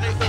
deep.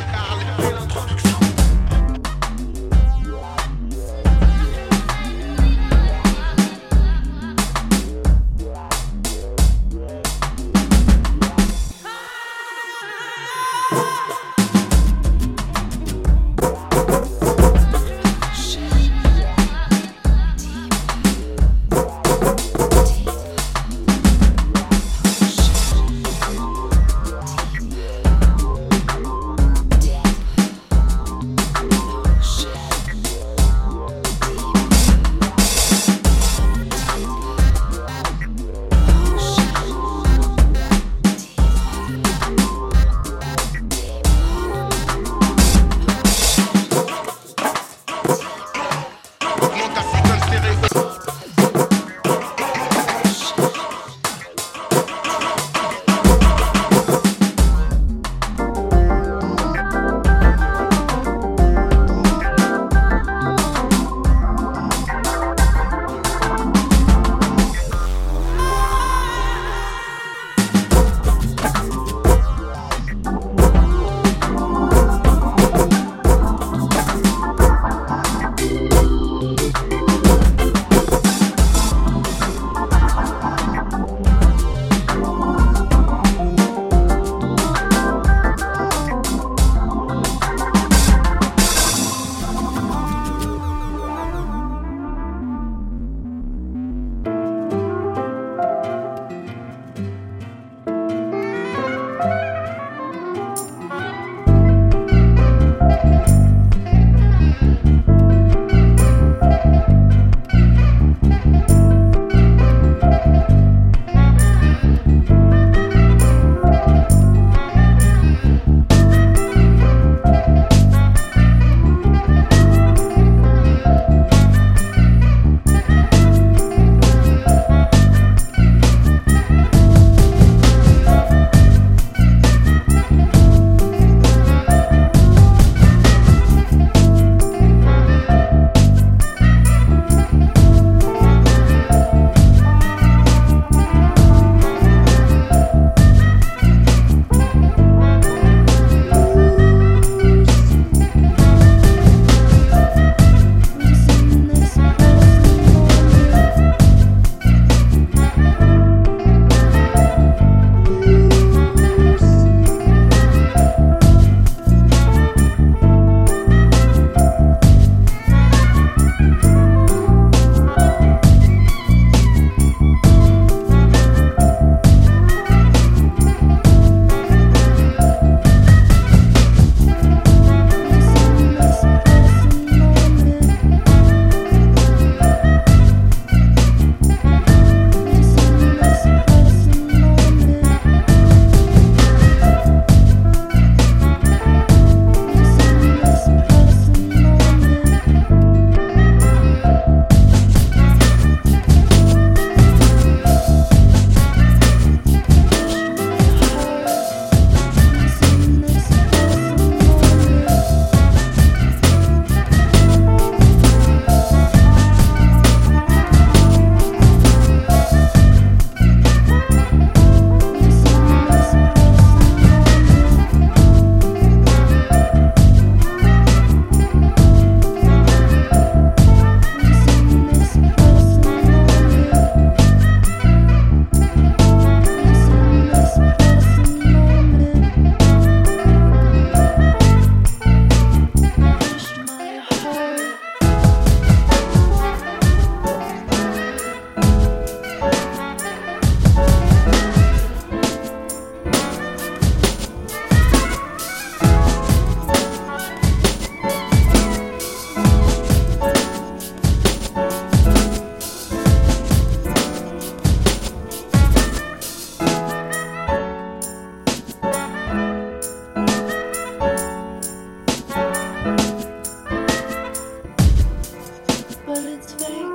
what it's fake.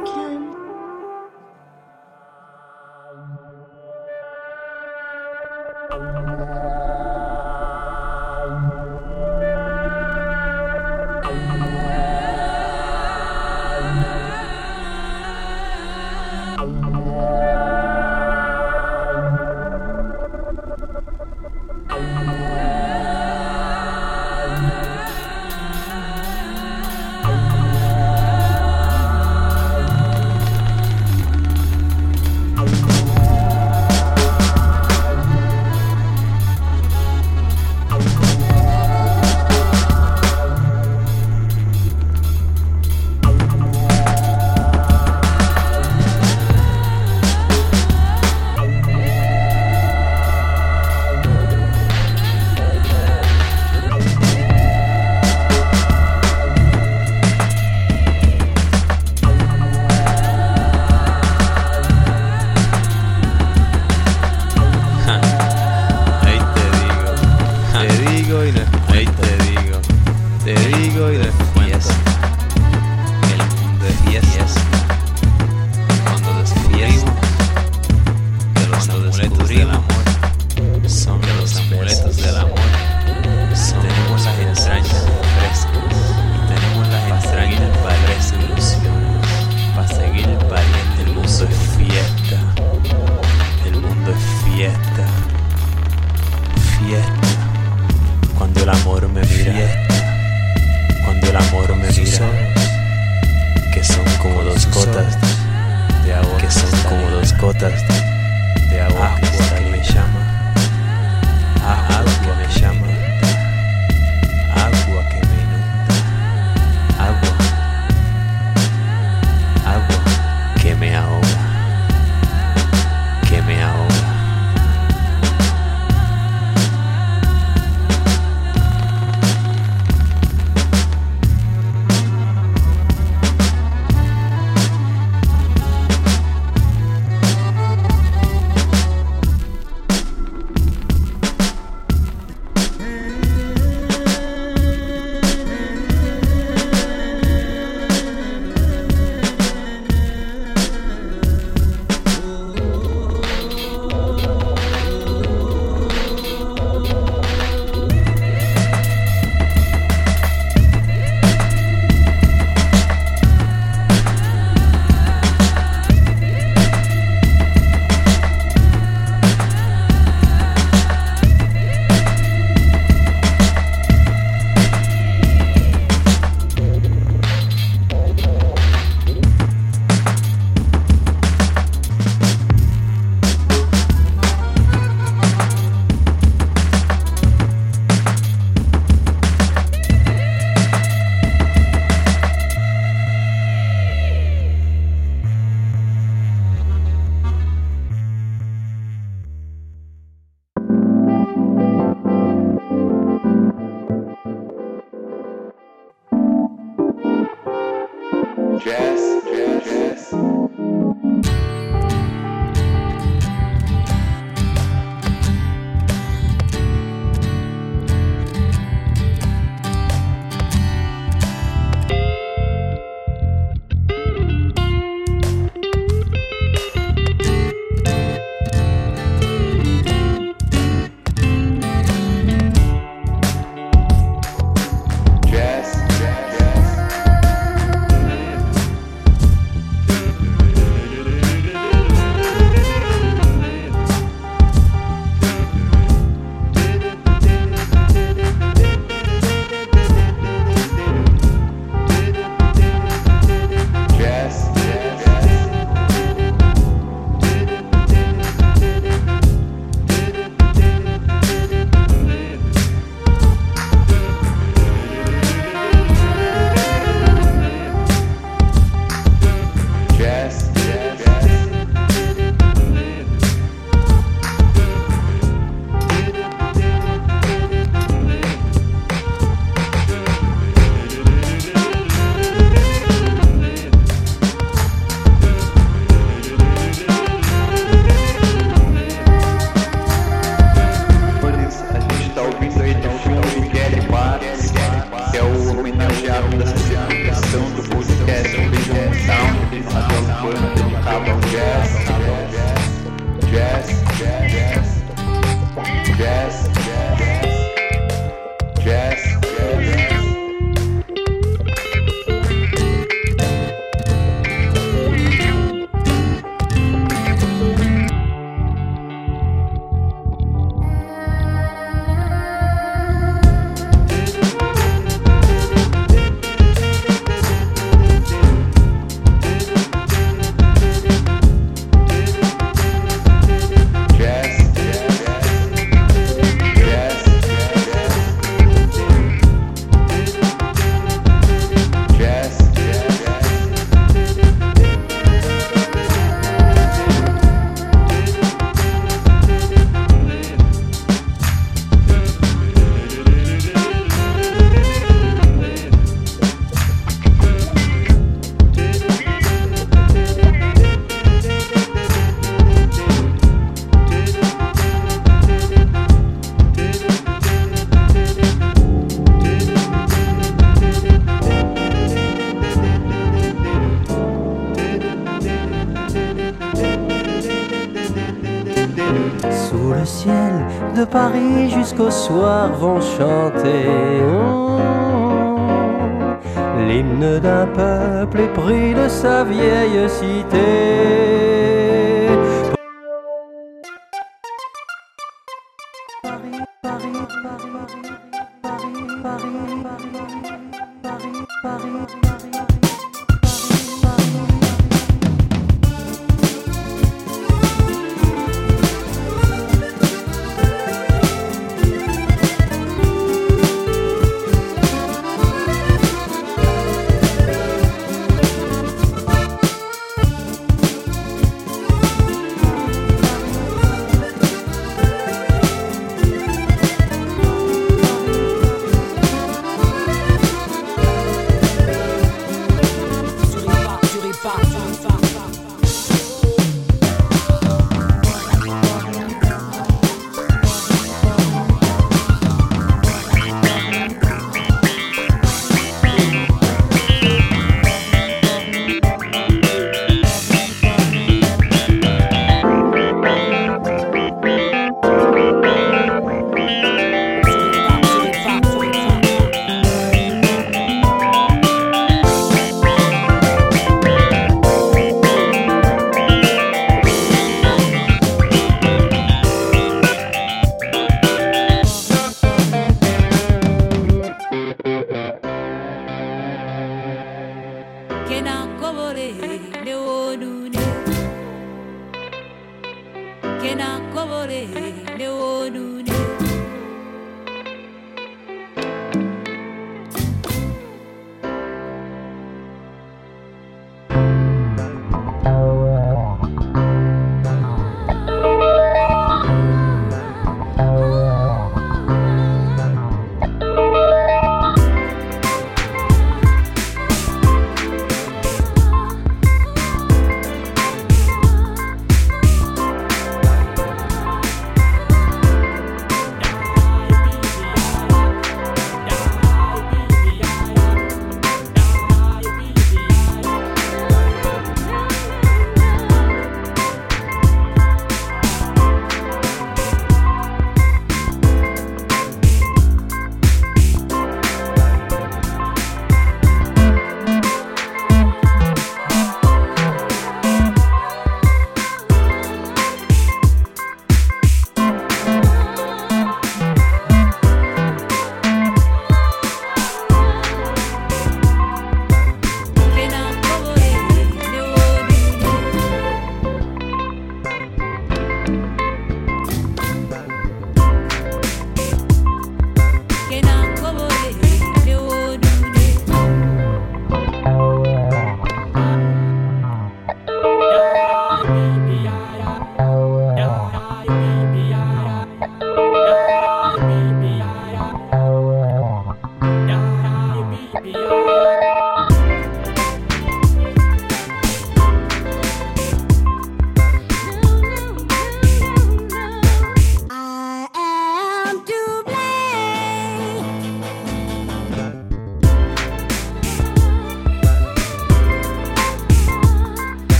Soir vont chanter hmm, l'hymne d'un peuple épris de sa vieille cité.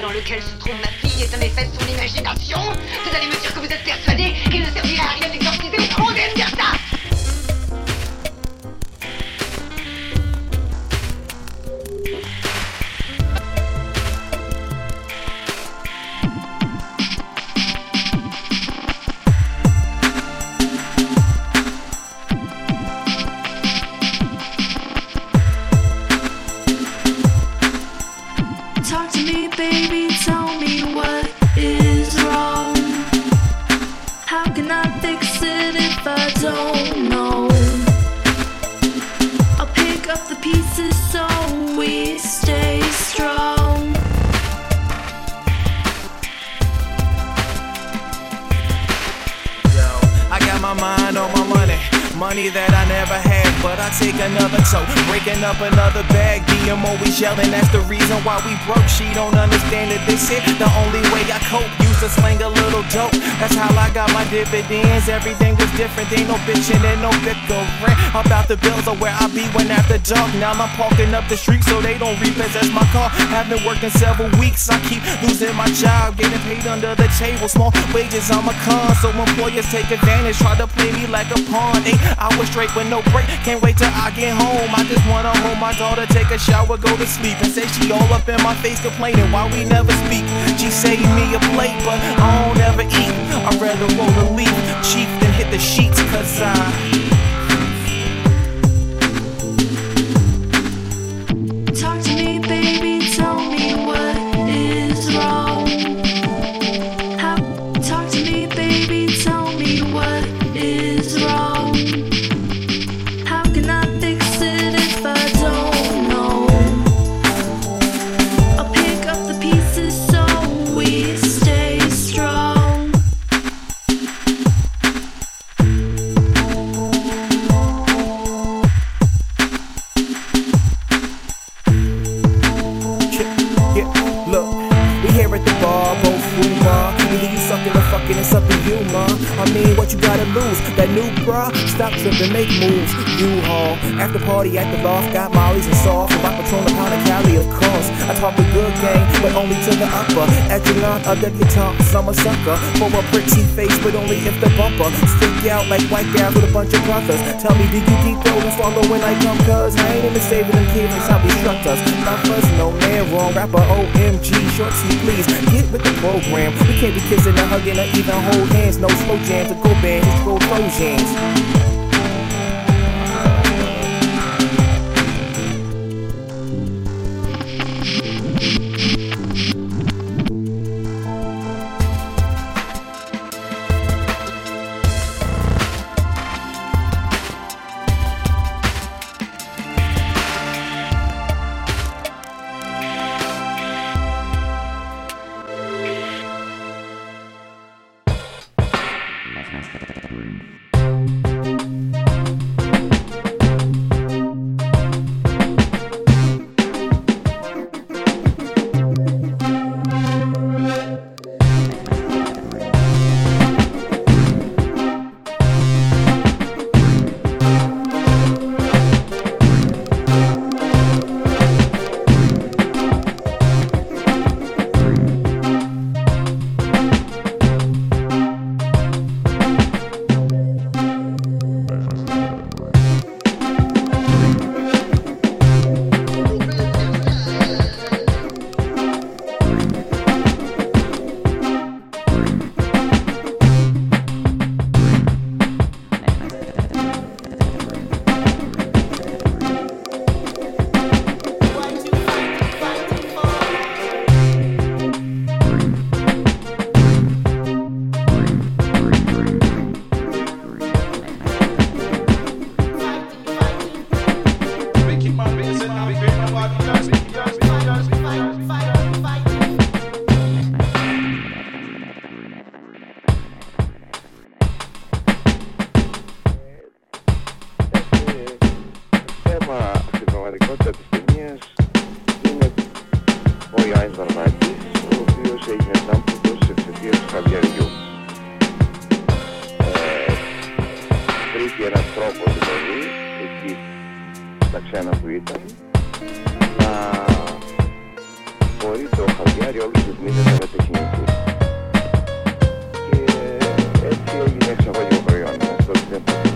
dans lequel se trouve ma fille. Est un effet de son imagination Vous allez me dire que vous êtes persuadé qu'il ne servirait à rien money that I never had, but I take another tote. Breaking up another bag, DM always yelling, that's the reason why we broke. She don't understand that this is the only way I cope. Used to slang a little dope, that's how I got my dividends. Everything was different, ain't no bitching and no bickering about the bills or where I be when after dark. Now I'm parking up the street so they don't repossess my car. Haven't worked in several weeks, I keep losing my job, getting paid under the table. Small wages, I'm a con, so employers take advantage, try to play me like a pawn. Eight hours straight with no break, can't wait till I get home. I just wanna hold my daughter, take a shower, go to sleep, and say she all up in my face complaining why we never speak. She saved me a plate, but I don't ever eat. I'd rather roll a leaf, cheap than hit the sheets, cause I. bar, both oh, we ma. Either you suck in the fucking. it's up to you, ma. I mean, tripping, make moves. U-Haul, after party at the loft, got mollies and soft. Rock Patron upon a Cali, of course. I talk a good game, but only to the upper echelon. Some a sucker for a pretty face, but only if the bumper stick out like white guys with a bunch of brothers. Tell me, did you deep throw swallow when I come? Cause I ain't even saving them kids, that's how we struck us. Lovers, no man wrong. Rapper OMG, short T, please get with the program. We can't be kissing and hugging or even hold hands. No slow jams Google bears, it's Google καλοκαιριού. Ε, βρήκε έναν τρόπο δηλαδή, εκεί στα ξένα που ήταν, να μπορεί το χαδιάρι όλους τους μήνες να μετεχνιωθεί. Και έτσι έγινε εξαγωγή ο προϊόν, αυτό δεν